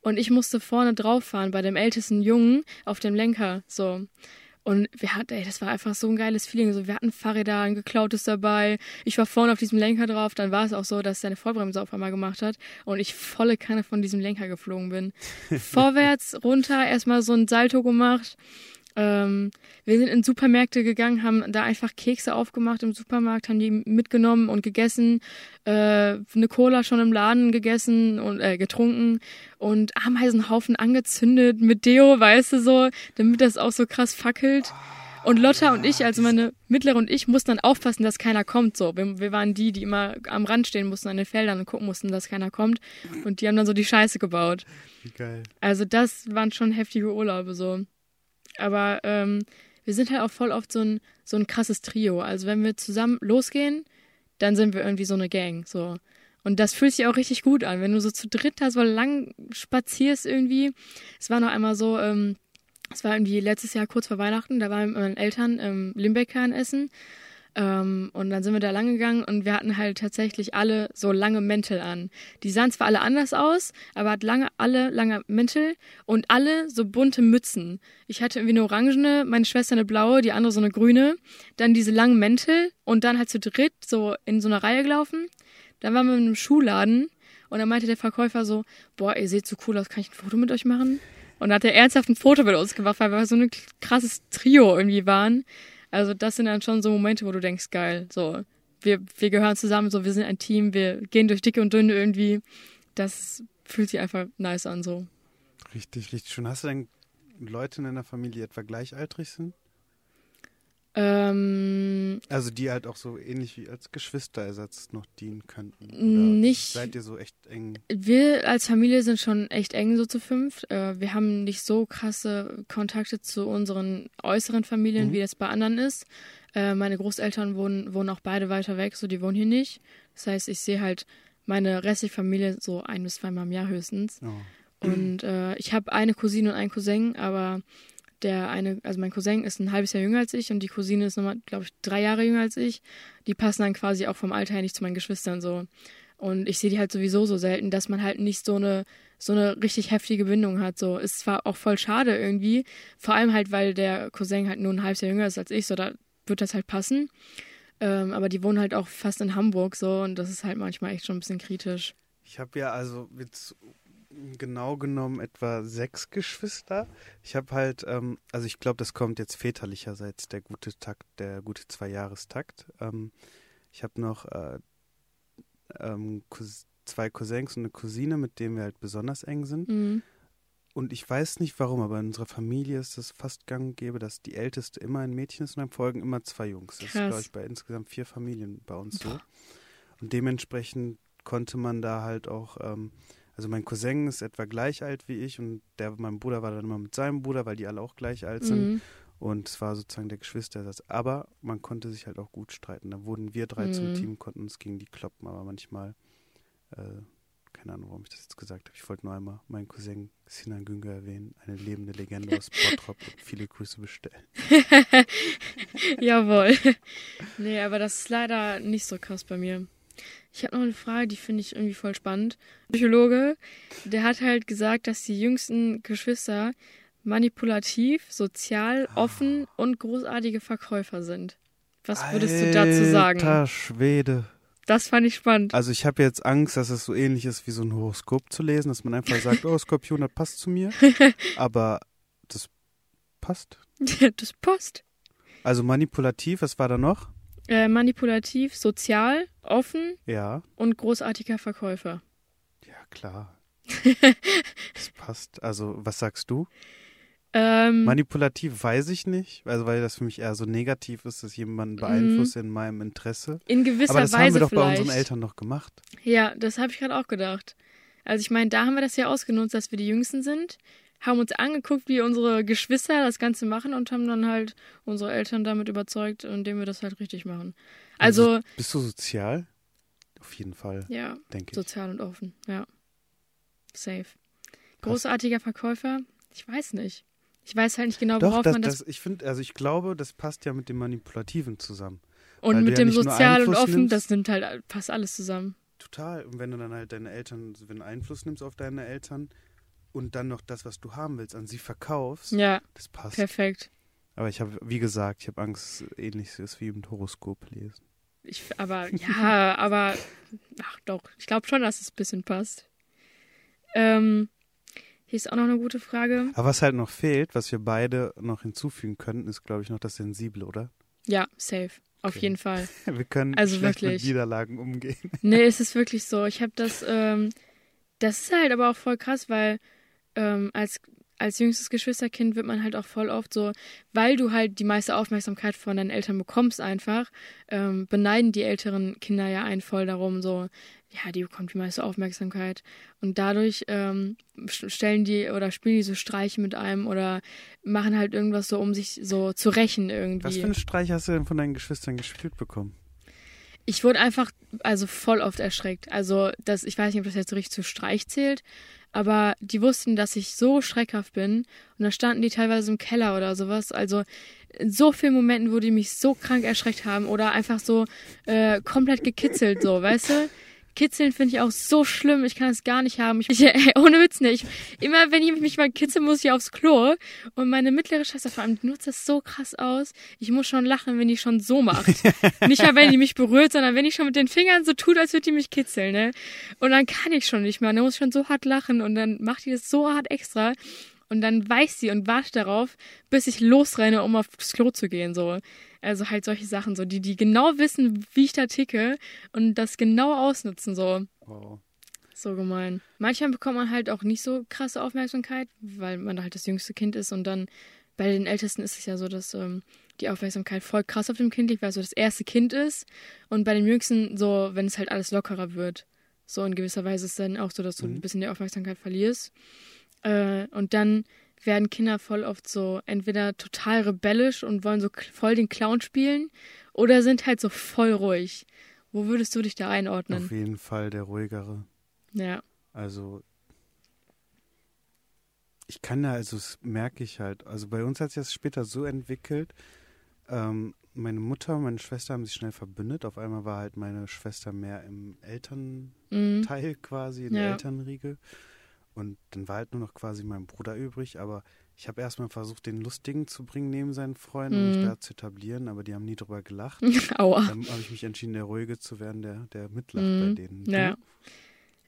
Und ich musste vorne drauf fahren bei dem ältesten Jungen auf dem Lenker. So. Und wir hatten, ey, das war einfach so ein geiles Feeling. So, wir hatten Fahrräder, ein geklautes dabei. Ich war vorne auf diesem Lenker drauf. Dann war es auch so, dass seine Vollbremse auf einmal gemacht hat und ich volle Kanne von diesem Lenker geflogen bin. *laughs* Vorwärts, runter, erstmal so ein Salto gemacht. Ähm, wir sind in Supermärkte gegangen, haben da einfach Kekse aufgemacht im Supermarkt, haben die mitgenommen und gegessen, äh, eine Cola schon im Laden gegessen und äh, getrunken und Ameisenhaufen angezündet mit Deo, weißt du so, damit das auch so krass fackelt. Und Lotta und ich, also meine mittlere und ich, mussten dann aufpassen, dass keiner kommt. So, wir, wir waren die, die immer am Rand stehen mussten an den Feldern und gucken mussten, dass keiner kommt. Und die haben dann so die Scheiße gebaut. Wie geil. Also das waren schon heftige Urlaube so. Aber ähm, wir sind halt auch voll oft so ein, so ein krasses Trio. Also wenn wir zusammen losgehen, dann sind wir irgendwie so eine Gang. So. Und das fühlt sich auch richtig gut an, wenn du so zu dritt da so lang spazierst irgendwie. Es war noch einmal so, ähm, es war irgendwie letztes Jahr kurz vor Weihnachten, da waren meinen Eltern im Limbecker essen. Ähm, und dann sind wir da lang gegangen und wir hatten halt tatsächlich alle so lange Mäntel an. Die sahen zwar alle anders aus, aber hat lange, alle lange Mäntel und alle so bunte Mützen. Ich hatte irgendwie eine orangene, meine Schwester eine blaue, die andere so eine grüne. Dann diese langen Mäntel und dann halt zu dritt so in so einer Reihe gelaufen. Dann waren wir in einem Schuhladen und dann meinte der Verkäufer so, boah, ihr seht so cool aus, kann ich ein Foto mit euch machen? Und dann hat er ernsthaft ein Foto mit uns gemacht, weil wir so ein krasses Trio irgendwie waren. Also das sind dann schon so Momente, wo du denkst, geil, so, wir, wir gehören zusammen, so, wir sind ein Team, wir gehen durch dicke und dünne irgendwie. Das fühlt sich einfach nice an, so. Richtig, richtig schön. Hast du denn Leute in deiner Familie, die etwa gleichaltrig sind? Ähm, Also die halt auch so ähnlich wie als Geschwisterersatz noch dienen könnten? Oder Nicht- Seid ihr so echt eng? wir als Familie sind schon echt eng so zu fünft. Äh, wir haben nicht so krasse Kontakte zu unseren äußeren Familien, Mhm. wie das bei anderen ist. Äh, meine Großeltern wohnen, wohnen auch beide weiter weg, so die wohnen hier nicht. Das heißt, ich sehe halt meine restliche Familie so ein bis zweimal im Jahr höchstens. Oh. Und äh, ich habe eine Cousine und einen Cousin, aber der eine, also mein Cousin ist ein halbes Jahr jünger als ich und die Cousine ist nochmal, glaube ich, drei Jahre jünger als ich. Die passen dann quasi auch vom Alter her nicht zu meinen Geschwistern so. Und ich sehe die halt sowieso so selten, dass man halt nicht so eine so eine richtig heftige Bindung hat. So ist zwar auch voll schade irgendwie, vor allem halt, weil der Cousin halt nur ein halbes Jahr jünger ist als ich, so da wird das halt passen. Ähm, aber die wohnen halt auch fast in Hamburg so und das ist halt manchmal echt schon ein bisschen kritisch. Ich habe ja also jetzt genau genommen etwa sechs Geschwister. Ich habe halt, ähm, also ich glaube, das kommt jetzt väterlicherseits der gute Takt, der gute Zwei-Jahrestakt. Ähm, ich habe noch äh, ähm, zwei Cousins und eine Cousine, mit denen wir halt besonders eng sind. Mhm. Und ich weiß nicht warum, aber in unserer Familie ist es fast gang und gäbe, dass die Älteste immer ein Mädchen ist und dann folgen immer zwei Jungs. Das ist, glaube ich, bei insgesamt vier Familien bei uns so. Und dementsprechend konnte man da halt auch, ähm, also mein Cousin ist etwa gleich alt wie ich und der, mein Bruder war dann immer mit seinem Bruder, weil die alle auch gleich alt sind. Mhm. Und es war sozusagen der Geschwisterersatz. Aber man konnte sich halt auch gut streiten. Da wurden wir drei Mhm. zum Team, konnten uns gegen die kloppen, aber manchmal, äh, keine Ahnung, warum ich das jetzt gesagt habe. Ich wollte nur einmal meinen Cousin Sinan Günger erwähnen, eine lebende Legende aus Bottrop und viele Grüße bestellen. *laughs* Jawohl. nee, aber das ist leider nicht so krass bei mir. Ich habe noch eine Frage, die finde ich irgendwie voll spannend. Ein Psychologe, der hat halt gesagt, dass die jüngsten Geschwister manipulativ, sozial, offen und großartige Verkäufer sind. Was würdest du dazu sagen? Alter Schwede. Das fand ich spannend. Also ich habe jetzt Angst, dass es so ähnlich ist wie so ein Horoskop zu lesen, dass man einfach sagt, oh Skorpion, das passt zu mir. *laughs* Aber das passt. *laughs* das passt. Also manipulativ, was war da noch? Äh, manipulativ, sozial, offen Ja, und großartiger Verkäufer. ja klar. das passt. Also was sagst du? Ähm, Manipulativ weiß ich nicht, also weil das für mich eher so negativ ist, dass jemanden beeinflusse in meinem Interesse. in gewisser Aber das Weise haben wir doch bei vielleicht. unseren Eltern noch gemacht. Ja, das habe ich gerade auch gedacht. Also ich meine, da haben wir das ja ausgenutzt, dass wir die Jüngsten sind, haben uns angeguckt, wie unsere Geschwister das Ganze machen und haben dann halt unsere Eltern damit überzeugt, indem wir das halt richtig machen. Also, Bist du sozial? Auf jeden Fall, ja, denke ich. sozial und offen, ja. Safe. Großartiger Verkäufer? Ich weiß nicht. Ich weiß halt nicht genau, Doch, worauf das, man das. das, ich finde, also ich glaube, das passt ja mit dem Manipulativen zusammen. und mit ja dem sozial und offen, nimmst. das nimmt halt fast alles zusammen. Total. Und wenn du dann halt deine Eltern, wenn du Einfluss nimmst auf deine Eltern und dann noch das, was du haben willst, an sie verkaufst, Ja, das passt. perfekt. Aber ich habe, wie gesagt, ich habe Angst, dass es ähnlich ist wie im Horoskop lesen. Ich, aber ja, *laughs* aber ach doch, ich glaube schon, dass es ein bisschen passt. Ähm, hier ist auch noch eine gute Frage. Aber was halt noch fehlt, was wir beide noch hinzufügen könnten, ist, glaube ich, noch das Sensible, oder? Ja, safe. Auf Okay. jeden Fall. *laughs* Wir können Also wirklich. mit Niederlagen umgehen. Nee, es ist wirklich so. Ich habe das, ähm, das ist halt aber auch voll krass, weil ähm, als, als jüngstes Geschwisterkind wird man halt auch voll oft so, weil du halt die meiste Aufmerksamkeit von deinen Eltern bekommst einfach, ähm, beneiden die älteren Kinder ja einen voll darum, so, ja, die bekommt die meiste Aufmerksamkeit. Und dadurch ähm, st- stellen die oder spielen die so Streiche mit einem oder machen halt irgendwas so, um sich so zu rächen irgendwie. Was für einen Streich hast du denn von deinen Geschwistern gespielt bekommen? Ich wurde einfach, also voll oft erschreckt. Also, das, ich weiß nicht, ob das jetzt richtig zu Streich zählt, aber die wussten, dass ich so schreckhaft bin. Und da standen die teilweise im Keller oder sowas. Also, in so vielen Momenten, wo die mich so krank erschreckt haben oder einfach so äh, komplett gekitzelt, so, weißt du? Kitzeln finde ich auch so schlimm. Ich kann es gar nicht haben. Ich, *laughs* ey, ohne Witz nicht. Immer wenn ich mich mal kitzeln muss, ich aufs Klo. Und meine mittlere Schwester vor allem, nutzt das so krass aus. Ich muss schon lachen, wenn die schon so macht. *laughs* nicht mal, wenn die mich berührt, sondern wenn die schon mit den Fingern so tut, als würde die mich kitzeln, ne? Und dann kann ich schon nicht mehr. Und dann muss ich schon so hart lachen. Und dann macht die das so hart extra. Und dann weiß sie und wartet darauf, bis ich losrenne, um aufs Klo zu gehen, so. Also halt solche Sachen, so, die, die genau wissen, wie ich da ticke und das genau ausnutzen, so. Wow. So gemein. Manchmal bekommt man halt auch nicht so krasse Aufmerksamkeit, weil man halt das jüngste Kind ist und dann bei den Ältesten ist es ja so, dass ähm, die Aufmerksamkeit voll krass auf dem Kind liegt, weil es so das erste Kind ist. Und bei den Jüngsten so, wenn es halt alles lockerer wird. So in gewisser Weise ist es dann auch so, dass du Mhm. ein bisschen die Aufmerksamkeit verlierst. Äh, und dann werden Kinder voll oft so entweder total rebellisch und wollen so voll den Clown spielen oder sind halt so voll ruhig. Wo würdest du dich da einordnen? Auf jeden Fall der ruhigere. Ja. Also ich kann da, also das merke ich halt. Also bei uns hat sich das später so entwickelt. Ähm, meine Mutter und meine Schwester haben sich schnell verbündet. Auf einmal war halt meine Schwester mehr im Elternteil Mhm. quasi, in der Ja. Elternriege. Und dann war halt nur noch quasi mein Bruder übrig. Aber ich habe erstmal versucht, den Lustigen zu bringen neben seinen Freunden, um mich Mhm. da zu etablieren. Aber die haben nie drüber gelacht. *laughs* Aua. Dann habe ich mich entschieden, der Ruhige zu werden, der, der mitlacht Mhm. bei denen. Du? Ja.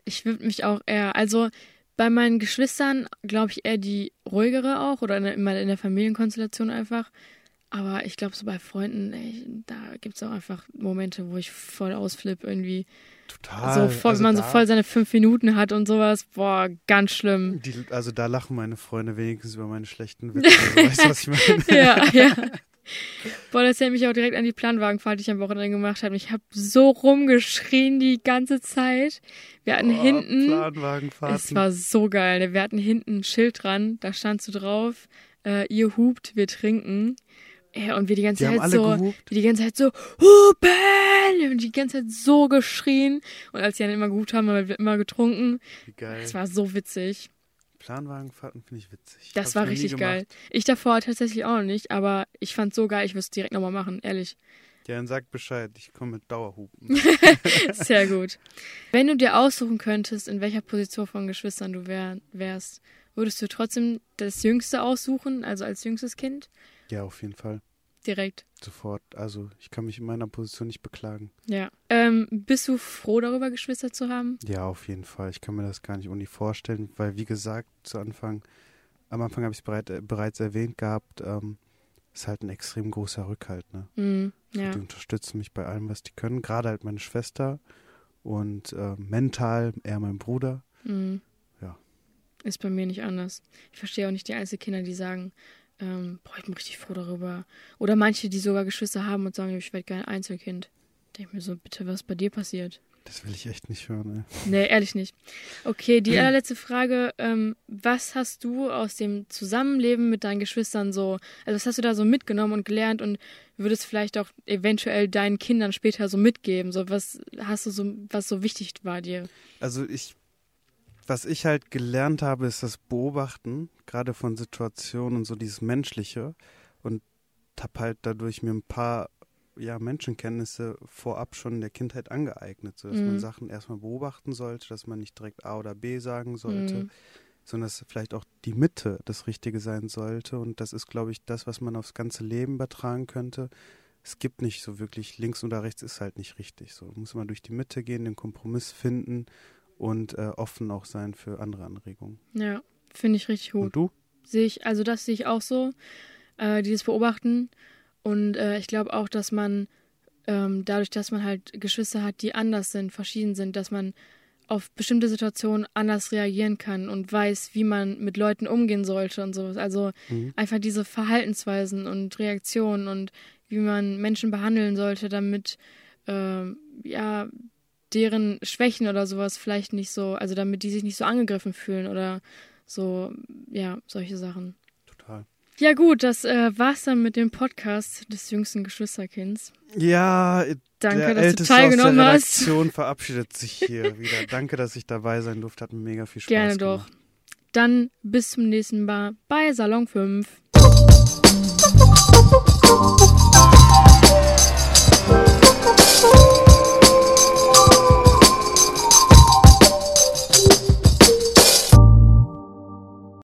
Ich würde mich auch eher, also bei meinen Geschwistern glaube ich eher die ruhigere auch oder in der, in der Familienkonstellation einfach. Aber ich glaube, so bei Freunden, ey, da gibt es auch einfach Momente, wo ich voll ausflippe irgendwie. Total. So voll, also wenn man so da- voll seine fünf Minuten hat und sowas. Boah, ganz schlimm. Die, also da lachen meine Freunde wenigstens über meine schlechten *laughs* Witze. Also, weißt du, was ich meine? *laughs* ja, ja. Boah, das erinnert mich auch direkt an die Planwagenfahrt, die ich am Wochenende gemacht habe. Ich habe so rumgeschrien die ganze Zeit. Wir hatten Boah, hinten, Planwagenfahrten. es war so geil. ne? Wir hatten hinten ein Schild dran, da stand so drauf, äh, ihr hupt, wir trinken. Ja, und wir die ganze die Zeit so, gehupt. wir die ganze Zeit so, hupen! Und die ganze Zeit so geschrien. Und als sie dann immer gehupt haben, haben wir immer getrunken. Wie geil. Das war so witzig. Planwagenfahrten finde ich witzig. Das Hab war richtig geil. Ich davor tatsächlich auch noch nicht, aber ich fand's so geil, ich würde es direkt nochmal machen, ehrlich. Ja, dann sag Bescheid. Ich komme mit Dauerhupen. *laughs* Sehr gut. Wenn du dir aussuchen könntest, in welcher Position von Geschwistern du wär, wärst, würdest du trotzdem das Jüngste aussuchen, also als jüngstes Kind? Ja, auf jeden Fall. Direkt. Sofort. Also ich kann mich in meiner Position nicht beklagen. Ja. Ähm, bist du froh darüber, Geschwister zu haben? Ja, auf jeden Fall. Ich kann mir das gar nicht ohne vorstellen, weil wie gesagt, zu Anfang, am Anfang habe ich es bereit, äh, bereits erwähnt gehabt, ähm, ist halt ein extrem großer Rückhalt. Ne? Mhm. Ja. Die unterstützen mich bei allem, was die können. Gerade halt meine Schwester und äh, mental eher mein Bruder. Mhm. Ja. Ist bei mir nicht anders. Ich verstehe auch nicht die Einzelkinder, die sagen, ähm, boah, ich bin richtig froh darüber. Oder manche, die sogar Geschwister haben und sagen, ich werde gerne Einzelkind. Denke mir so, bitte, was bei dir passiert? Das will ich echt nicht hören. Ey. Nee, ehrlich nicht. Okay, die *clears throat* allerletzte Frage. Ähm, was hast du aus dem Zusammenleben mit deinen Geschwistern so, also was hast du da so mitgenommen und gelernt und würdest vielleicht auch eventuell deinen Kindern später so mitgeben? So, was hast du so, was so wichtig war dir? Also ich, was ich halt gelernt habe, ist das Beobachten, gerade von Situationen und so dieses Menschliche. Und habe halt dadurch mir ein paar ja, Menschenkenntnisse vorab schon in der Kindheit angeeignet, so dass Mhm. man Sachen erstmal beobachten sollte, dass man nicht direkt A oder B sagen sollte, Mhm. sondern dass vielleicht auch die Mitte das Richtige sein sollte. Und das ist, glaube ich, das, was man aufs ganze Leben übertragen könnte. Es gibt nicht so wirklich links oder rechts ist halt nicht richtig. So muss man durch die Mitte gehen, den Kompromiss finden und äh, offen auch sein für andere Anregungen. Ja, finde ich richtig gut. Und du? Sehe ich, also das sehe ich auch so, äh, dieses Beobachten. Und äh, ich glaube auch, dass man ähm, dadurch, dass man halt Geschwister hat, die anders sind, verschieden sind, dass man auf bestimmte Situationen anders reagieren kann und weiß, wie man mit Leuten umgehen sollte und sowas. Also Mhm. einfach diese Verhaltensweisen und Reaktionen und wie man Menschen behandeln sollte, damit ähm, ja deren Schwächen oder sowas vielleicht nicht so, also damit die sich nicht so angegriffen fühlen oder so, ja, solche Sachen. Total. Ja gut, das äh, war's dann mit dem Podcast des jüngsten Geschwisterkinds. Ja, Danke, der dass du Älteste teilgenommen aus der hast. Redaktion verabschiedet sich hier wieder. *laughs* Danke, dass ich dabei sein durfte. Hat mir mega viel Spaß Gerne gemacht. doch. Dann bis zum nächsten Mal bei Salon 5.